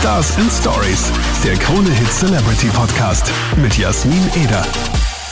Stars and Stories, der Krone Hit Celebrity Podcast mit Jasmin Eder.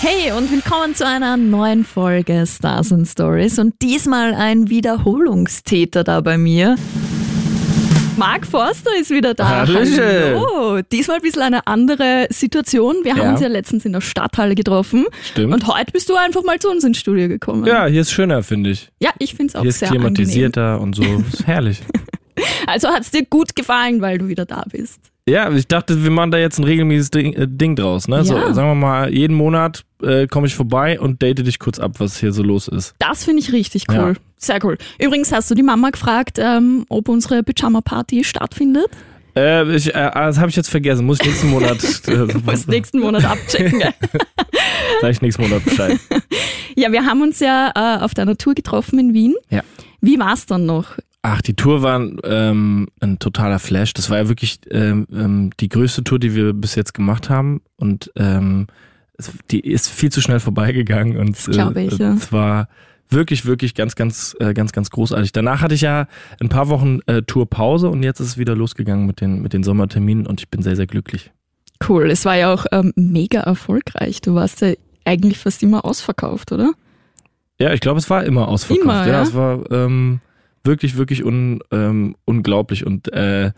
Hey und willkommen zu einer neuen Folge Stars and Stories und diesmal ein Wiederholungstäter da bei mir. Marc Forster ist wieder da. Hallöchen. Hallo. Diesmal ein bisschen eine andere Situation. Wir haben Ja. uns ja letztens in der Stadthalle getroffen. Stimmt. Und heute bist du einfach mal zu uns ins Studio gekommen. Ja, hier ist schöner, finde ich. Ja, ich finde es auch Hier ist sehr klimatisierter und so. Ist herrlich. Also hat es dir gut gefallen, weil du wieder da bist. Ja, ich dachte, wir machen da jetzt ein regelmäßiges Ding, äh, Ding draus. Ne? So, Ja. sagen wir mal, jeden Monat äh, komme ich vorbei und date dich kurz ab, was hier so los ist. Das finde ich richtig cool. Ja. Sehr cool. Übrigens hast du die Mama gefragt, ähm, ob unsere Pyjama-Party stattfindet. Äh, ich, äh, das habe ich jetzt vergessen. Muss ich nächsten Monat, äh, Muss nächsten Monat abchecken. sag ich nächsten Monat Bescheid. Ja, wir haben uns ja äh, auf deiner Tour getroffen in Wien. Ja. Wie war's dann noch? Ach, die Tour war ähm, ein totaler Flash. Das war ja wirklich ähm, ähm, die größte Tour, die wir bis jetzt gemacht haben. Und ähm, die ist viel zu schnell vorbeigegangen. Und glaube ich, ja. es war wirklich, wirklich ganz, ganz, äh, ganz, ganz großartig. Danach hatte ich ja ein paar Wochen äh, Tourpause und jetzt ist es wieder losgegangen mit den, mit den Sommerterminen und ich bin sehr, sehr glücklich. Cool, es war ja auch ähm, mega erfolgreich. Du warst ja eigentlich fast immer ausverkauft, oder? Ja, ich glaube, es war immer ausverkauft. Immer, ja? es war ähm, wirklich, wirklich un, ähm, unglaublich. Und äh,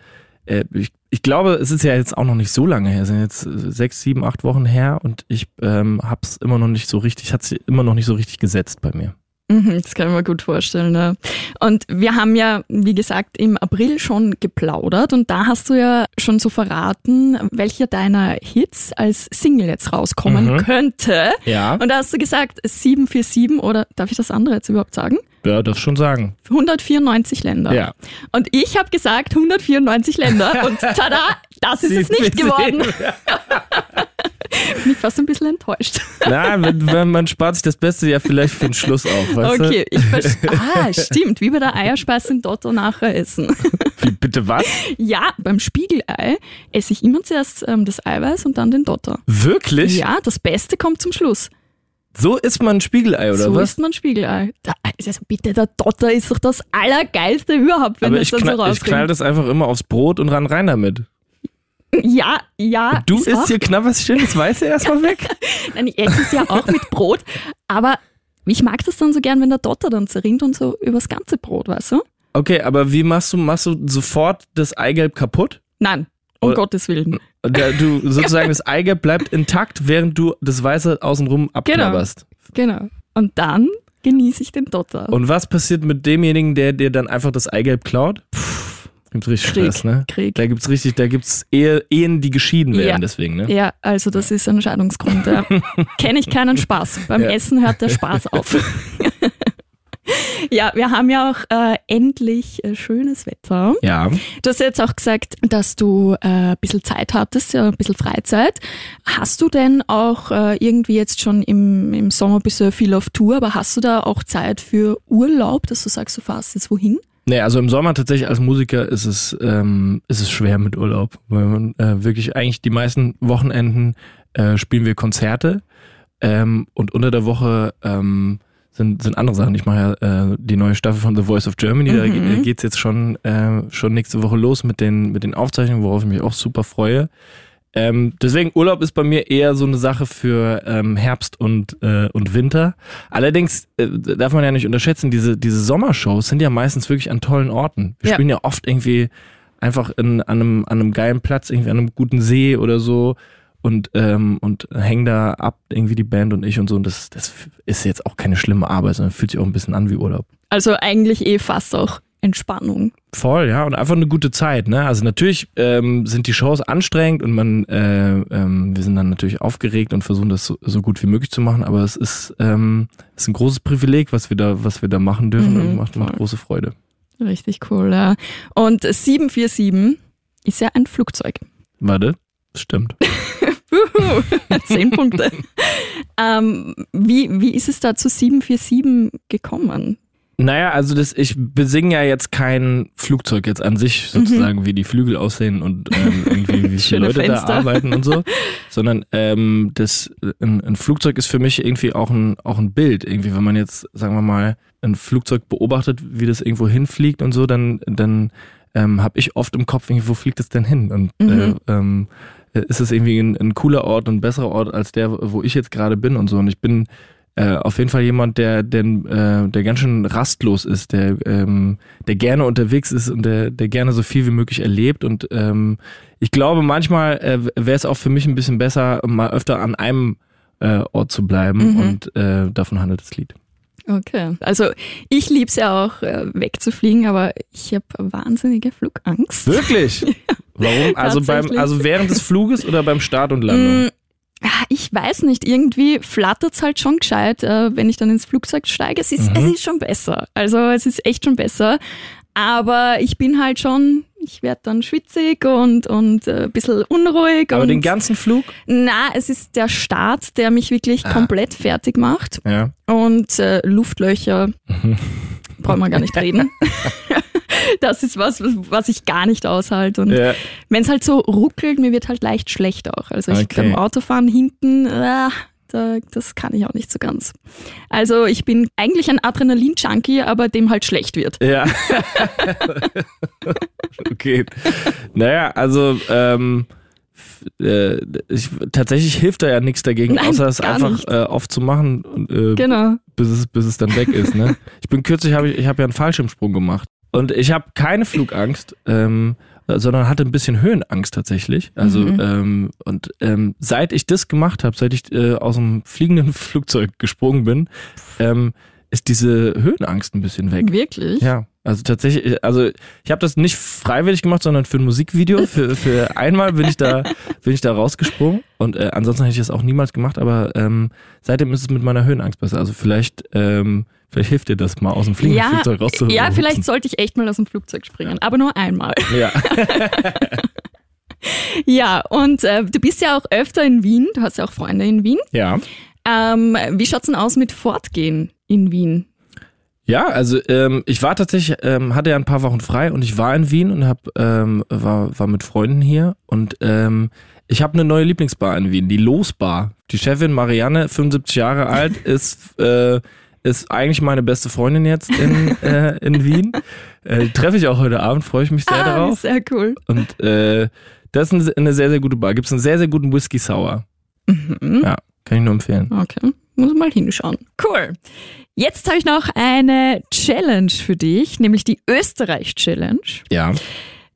äh, ich, ich glaube, es ist ja jetzt auch noch nicht so lange her. Es sind jetzt äh, sechs, sieben, acht Wochen her und ich ähm, hab's immer noch nicht so richtig, hat sie immer noch nicht so richtig gesetzt bei mir. Mhm, das kann ich mir gut vorstellen. Ja. Und wir haben ja, wie gesagt, im April schon geplaudert und da hast du ja schon so verraten, welcher deiner Hits als Single jetzt rauskommen Mhm. könnte. Ja. Und da hast du gesagt 747 oder darf ich das andere jetzt überhaupt sagen? Ja, darf schon sagen. 194 Länder. Ja. Und ich habe gesagt 194 Länder und tada, das ist es nicht geworden. Bin ich fast ein bisschen enttäuscht. Na, wenn, wenn man spart sich das Beste ja vielleicht für den Schluss auf, weißt Okay, ich verstehe. Ah, stimmt, wie bei der Eierspeise in Dotto nachher essen. du? Wie, bitte was? Ja, beim Spiegelei esse ich immer zuerst ähm, das Eiweiß und dann den Dotter. Wirklich? Ja, das Beste kommt zum Schluss. So isst man ein Spiegelei, oder so was? isst man Spiegelei. Da, also bitte, der Dotter ist doch das Allergeilste überhaupt, wenn Aber das ich, dann so knall, ich knall rauskommt. das einfach immer aufs Brot und ran rein damit. Ja, ja. Du ist isst auch hier knapp was Schönes Weiße erstmal weg? Nein, ich esse es ja auch mit Brot, aber ich mag das dann so gern, wenn der Dotter dann zerrinnt und so übers ganze Brot, weißt du? Okay, aber wie machst du, machst du sofort das Eigelb kaputt? Nein, um Oder- Gottes Willen. Da- Du sozusagen das Eigelb bleibt intakt, während du das Weiße außenrum abknabberst. Genau. Und dann genieße ich den Dotter. Und was passiert mit demjenigen, der dir dann einfach das Eigelb klaut? Gibt's richtig Krieg, Stress, ne? Krieg. Da gibt's richtig, da gibt's Ehe, Ehen, die geschieden werden, Ja. deswegen, ne? Ja, also das ist ein Scheidungsgrund. Ja. Kenne ich keinen Spaß. Beim Ja. Essen hört der Spaß auf. ja, wir haben ja auch äh, endlich äh, schönes Wetter. Ja. Du hast jetzt auch gesagt, dass du äh, ein bisschen Zeit hattest, ja, ein bisschen Freizeit. Hast du denn auch äh, irgendwie jetzt schon im, im Sommer bist du ja viel auf Tour, aber hast du da auch Zeit für Urlaub, dass du sagst, du fährst jetzt wohin? Nee, also im Sommer tatsächlich als Musiker ist es, ähm, ist es schwer mit Urlaub, weil man äh, wirklich eigentlich die meisten Wochenenden äh, spielen wir Konzerte ähm, und unter der Woche ähm, sind, sind andere Sachen. Ich mache ja äh, die neue Staffel von The Voice of Germany, da Mhm. ge- geht's jetzt schon, äh, schon nächste Woche los mit den, mit den Aufzeichnungen, worauf ich mich auch super freue. Ähm, deswegen Urlaub ist bei mir eher so eine Sache für ähm, Herbst und, äh, und Winter. Allerdings äh, darf man ja nicht unterschätzen, diese, diese Sommershows sind ja meistens wirklich an tollen Orten. Wir Ja. spielen ja oft irgendwie einfach in, an, einem, an einem geilen Platz, irgendwie an einem guten See oder so und, ähm, und hängen da ab, irgendwie die Band und ich und so. Und das, das ist jetzt auch keine schlimme Arbeit, sondern fühlt sich auch ein bisschen an wie Urlaub. Also eigentlich eh fast auch Entspannung. Voll, ja, und einfach eine gute Zeit, ne? Also natürlich ähm, sind die Shows anstrengend und man, äh, ähm, wir sind dann natürlich aufgeregt und versuchen das so, so gut wie möglich zu machen, aber es ist, ähm, es ist ein großes Privileg, was wir da, was wir da machen dürfen Mhm, und macht, macht große Freude. Richtig cool, ja. Und 747 ist ja ein Flugzeug. Warte, stimmt. Zehn Punkte. Ähm, wie, wie ist es da zu 747 gekommen? Naja, also das, ich besinge ja jetzt kein Flugzeug jetzt an sich, sozusagen, wie die Flügel aussehen und ähm, irgendwie wie viele Leute Fenster. da arbeiten und so, sondern ähm, das, ein, ein Flugzeug ist für mich irgendwie auch ein, auch ein Bild. Irgendwie, wenn man jetzt, sagen wir mal, ein Flugzeug beobachtet, wie das irgendwo hinfliegt und so, dann, dann ähm, habe ich oft im Kopf, irgendwie, wo fliegt es denn hin? Und Mhm. äh, ähm, äh, ist es irgendwie ein, ein cooler Ort und ein besserer Ort als der, wo ich jetzt gerade bin und so. Und ich bin äh, auf jeden Fall jemand, der, der, äh, der ganz schön rastlos ist, der, ähm, der gerne unterwegs ist und der, der gerne so viel wie möglich erlebt. Und ähm, ich glaube, manchmal äh, wäre es auch für mich ein bisschen besser, mal öfter an einem äh, Ort zu bleiben. Mhm. Und äh, davon handelt das Lied. Okay. Also ich lieb's ja auch, äh, wegzufliegen, aber ich habe wahnsinnige Flugangst. Wirklich? Warum? Also beim, also während des Fluges oder beim Start und Landung? Mm, ah, Ich weiß nicht, irgendwie flattert's halt schon gescheit, äh, wenn ich dann ins Flugzeug steige. Es ist, Mhm. es ist schon besser. Also es ist echt schon besser. Aber ich bin halt schon, ich werde dann schwitzig und, und äh, ein bisschen unruhig. Aber den ganzen Flug? Na, es ist der Start, der mich wirklich Ah. komplett fertig macht. Ja. Und äh, Luftlöcher brauchen wir gar nicht reden. Das ist was, was- ich gar nicht aushalte. Und ja. wenn es halt so ruckelt, mir wird halt leicht schlecht auch. Also ich Okay. beim Autofahren hinten, äh, da, das kann ich auch nicht so ganz. Also ich bin eigentlich ein Adrenalin-Junkie, aber dem halt schlecht wird. Ja. okay. Naja, also ähm, äh, ich, tatsächlich hilft da ja nichts dagegen, Nein, außer es einfach äh, aufzumachen, und, äh, Genau. bis, es, bis es dann weg ist. Ne? Ich bin kürzlich, habe ich, ich habe ja einen Fallschirmsprung gemacht. Und ich habe keine Flugangst, ähm, sondern hatte ein bisschen Höhenangst tatsächlich. Also Mhm. ähm, und ähm, seit ich das gemacht habe, seit ich äh, aus dem fliegenden Flugzeug gesprungen bin, ähm, ist diese Höhenangst ein bisschen weg. Wirklich? Ja, also tatsächlich, also ich habe das nicht freiwillig gemacht, sondern für ein Musikvideo. Für, für einmal bin ich da, bin ich da rausgesprungen und äh, ansonsten hätte ich das auch niemals gemacht. Aber ähm, seitdem ist es mit meiner Höhenangst besser. Also vielleicht, ähm, vielleicht hilft dir das mal aus dem fliegenden Ja, Flugzeug rauszuholen. ja, vielleicht sollte ich echt mal aus dem Flugzeug springen, aber nur einmal. Ja. Ja, und äh, du bist ja auch öfter in Wien, du hast ja auch Freunde in Wien. ja. Ähm, wie schaut's denn aus mit Fortgehen in Wien? Ja, also ähm, ich war tatsächlich, ähm, hatte ja ein paar Wochen frei und ich war in Wien und hab, ähm, war, war mit Freunden hier und ähm, ich habe eine neue Lieblingsbar in Wien, die Losbar. Die Chefin Marianne, 75 Jahre alt, ist äh, ist eigentlich meine beste Freundin jetzt in, äh, in Wien. Äh, Treffe ich auch heute Abend, freue ich mich sehr ah, darauf. sehr cool. Und äh, das ist eine, sehr, sehr gute Bar. Gibt es einen sehr, sehr guten Whisky Sour. Mhm. Ja, kann ich nur empfehlen. Okay, muss mal hinschauen. Cool. Jetzt habe ich noch eine Challenge für dich, nämlich die Österreich-Challenge. Ja.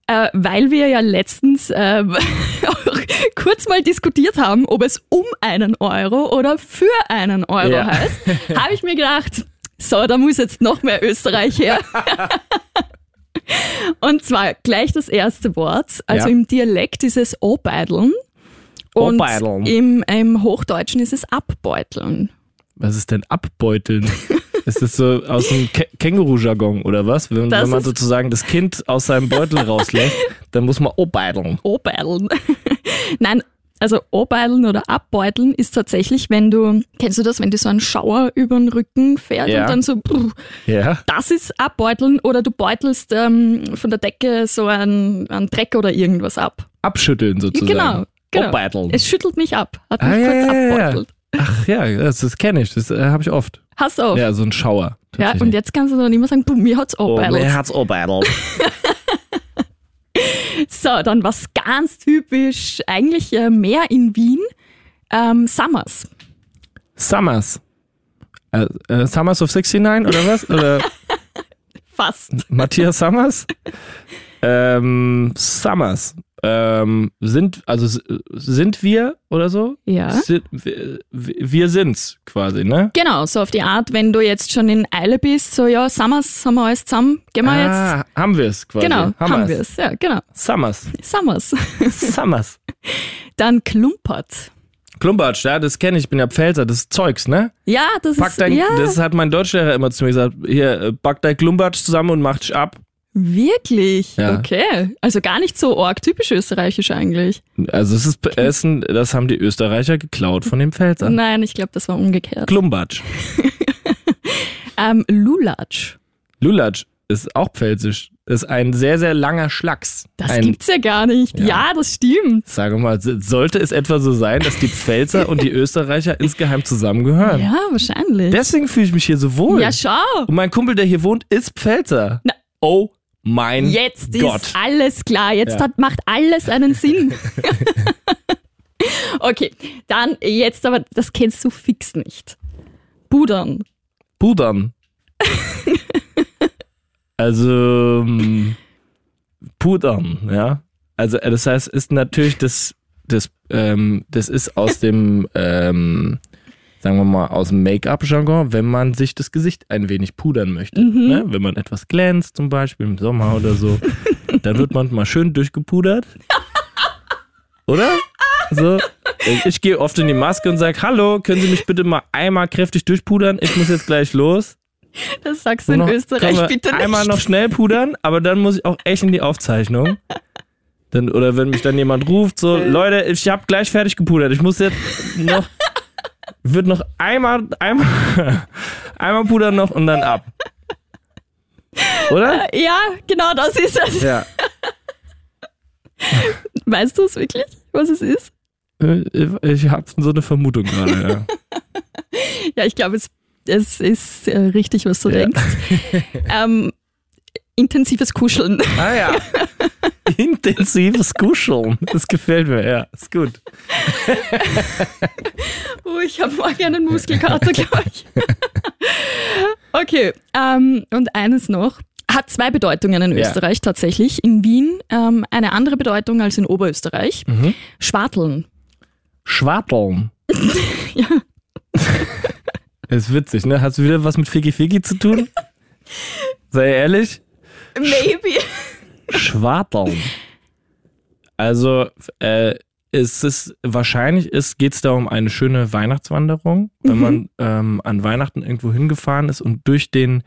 Äh, weil wir ja letztens äh, auch kurz mal diskutiert haben, ob es um einen Euro oder für einen Euro Ja. heißt, habe ich mir gedacht, so, da muss jetzt noch mehr Österreich her. Und zwar gleich das erste Wort. Also Ja. im Dialekt ist es Obeideln. Und Obeideln. im, im Hochdeutschen ist es Abbeuteln. Was ist denn abbeuteln? ist das so aus dem Kä Känguru-Jargon oder was? Wenn, wenn man sozusagen das Kind aus seinem Beutel rauslässt, dann muss man obeideln. Obeideln. Nein, also Obeideln oder Abbeuteln ist tatsächlich, wenn du, kennst du das, wenn dir so ein Schauer über den Rücken fährt Ja. und dann so, brr, Ja. das ist Abbeuteln oder du beutelst ähm, von der Decke so einen, einen Dreck oder irgendwas ab. Abschütteln sozusagen. Genau, genau. Es schüttelt mich ab, hat mich Ah, kurz ja, ja, ja. abbeutelt. Ach ja, das, das kenne ich. Das äh, habe ich oft. Hast du auch. Ja, so ein Schauer. Ja, und jetzt kannst du dann immer sagen, du, mir hat's Oh, abbeutelt. mir hat's obeidelt. So, dann was ganz typisch, eigentlich äh, mehr in Wien, ähm, Summers. Summers. Äh, äh, Summers of 69 oder was? Oder Fast. Matthias Summers? ähm, Summers. Ähm, sind, also sind wir oder so? Ja. Sind, wir, wir sind's quasi, ne? Genau, so auf die Art, wenn du jetzt schon in Eile bist, so ja, Summers haben wir alles zusammen, gehen wir jetzt. ah, haben wir es quasi. Genau, haben, wir wir's. es. Ja, genau. Summers. Summers. Summers. Dann Klumpert. Klumbatsch, ja, das kenne ich, ich bin ja Pfälzer, das ist Zeugs, ne? Ja, das Pack ist dein, ja, Das hat mein Deutschlehrer immer zu mir gesagt, hier, äh, pack dein Klumbatsch zusammen und mach dich ab. Wirklich. Ja. Okay. Also gar nicht so arg typisch österreichisch eigentlich. Also es ist Essen, das haben die Österreicher geklaut von den Pfälzern. Nein, ich glaube, das war umgekehrt. Klumbatsch. Ähm, Lulatsch. Lulatsch ist auch pfälzisch. Ist ein sehr, sehr langer Schlacks. Das ein, gibt's ja gar nicht. Ja. Ja, das stimmt. Sage mal, sollte es etwa so sein, dass die Pfälzer und die Österreicher insgeheim zusammengehören? Ja, wahrscheinlich. Deswegen fühle ich mich hier so wohl. ja, schau. und mein Kumpel, der hier wohnt, ist Pfälzer. Na. Oh, mein Jetzt Gott. ist alles klar. Jetzt Ja. hat, macht alles einen Sinn. okay, dann jetzt aber, das kennst du fix nicht. Pudern. Pudern. also ähm, Pudern, ja. Also äh, das heißt, ist natürlich das, das, ähm, das ist aus dem, ähm, sagen wir mal, aus dem Make-up-Jargon, wenn man sich das Gesicht ein wenig pudern möchte. Ne? Wenn man etwas glänzt, zum Beispiel im Sommer oder so, dann wird man mal schön durchgepudert. Oder? So. Ich gehe oft in die Maske und sage, hallo, können Sie mich bitte mal einmal kräftig durchpudern? Ich muss jetzt gleich los. Das sagst du in Österreich bitte nicht. Einmal noch schnell pudern, aber dann muss ich auch echt in die Aufzeichnung. Dann, oder wenn mich dann jemand ruft, so, Leute, ich habe gleich fertig gepudert. Ich muss jetzt noch, wird noch einmal, einmal, einmal pudern noch und dann ab. Oder? Ja, genau das ist es. Ja. Weißt du es wirklich, was es ist? Ich habe so eine Vermutung gerade, ja. Ja, ich glaube, es, es ist äh, richtig, was du Ja. denkst. ähm, intensives Kuscheln. Ah ja. Intensives Kuscheln. Das gefällt mir, ja. Ist gut. Ich habe morgen einen Muskelkater, glaube ich. okay, ähm, und eines noch. Hat zwei Bedeutungen in Ja. Österreich tatsächlich. In Wien ähm, eine andere Bedeutung als in Oberösterreich. Mhm. Schwarteln. Schwarteln. Ja. Das ist witzig, ne? Hast du wieder was mit Figi Figi zu tun? Sei ehrlich. Maybe. Schwarteln. Also, äh, es ist wahrscheinlich ist, geht es da um eine schöne Weihnachtswanderung, wenn man ähm, an Weihnachten irgendwo hingefahren ist und durch den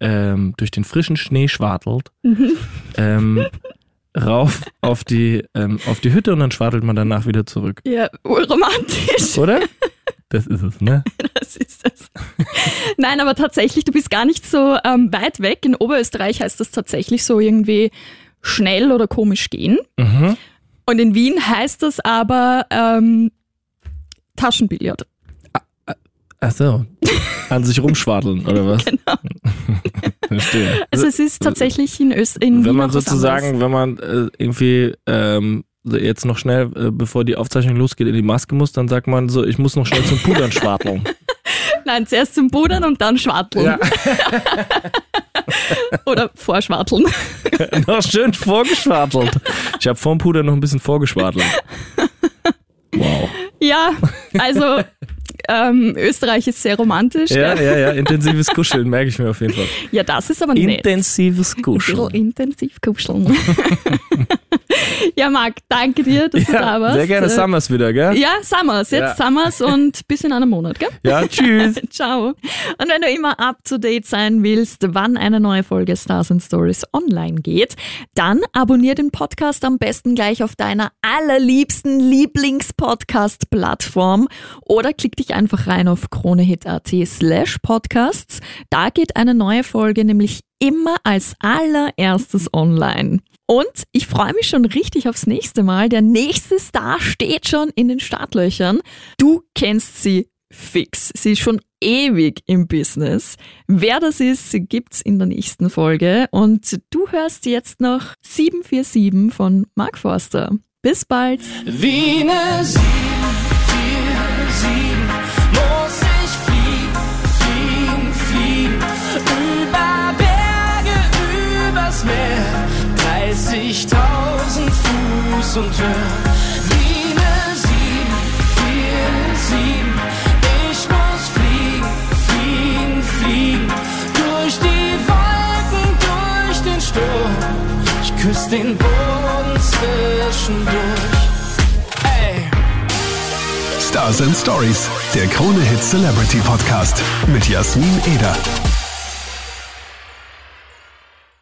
ähm, durch den frischen Schnee schwartelt, ähm, rauf auf die ähm, auf die Hütte und dann schwartelt man danach wieder zurück, Ja, urromantisch. oder? Das ist es, ne? Das ist es. Nein, aber tatsächlich, du bist gar nicht so ähm, weit weg. In Oberösterreich heißt das tatsächlich so irgendwie schnell oder komisch gehen. Mhm. Und in Wien heißt das aber ähm, Taschenbillard. Ach so. An sich rumschwarteln, oder was? Genau. Verstehe. Also es ist tatsächlich in Österreich. Wenn man sozusagen, wenn man äh, irgendwie ähm, jetzt noch schnell, äh, bevor die Aufzeichnung losgeht, in die Maske muss, dann sagt man so, ich muss noch schnell zum Pudern schwarteln. Nein, zuerst zum Pudern und dann schwarteln. Oder vorschwarteln. noch schön vorgeschwartelt. Ich habe vorm Puder noch ein bisschen vorgeschwartelt. Wow. Ja, also ähm, Österreich ist sehr romantisch. Ja, ja, ja, intensives Kuscheln, merke ich mir auf jeden Fall. ja das ist aber nett. Intensives Ein Kuscheln. intensiv kuscheln. ja, Marc, danke dir, dass du da warst. sehr gerne Äh, Summers wieder, gell? Ja, Summers, jetzt Ja. Summers und bis in einem Monat, gell? Ja, tschüss. Ciao. Und wenn du immer up to date sein willst, wann eine neue Folge Stars and Stories online geht, dann abonnier den Podcast am besten gleich auf deiner allerliebsten Lieblingspodcast-Plattform oder klick dich einfach rein auf kronehit.at slash podcasts. Da geht eine neue Folge nämlich immer als allererstes online. Und ich freue mich schon richtig aufs nächste Mal. Der nächste Star steht schon in den Startlöchern. Du kennst sie fix. Sie ist schon ewig im Business. Wer das ist, gibt's in der nächsten Folge. Und du hörst jetzt noch 747 von Mark Forster. Bis bald. Wie Meer, 30.000 Fuß und höher. Wie eine 747, ich muss fliegen, fliegen, fliegen. Durch die Wolken, durch den Sturm. Ich küsse den Boden zwischendurch. Stars and Stories, der Krone Hit Celebrity Podcast mit Jasmin Eder.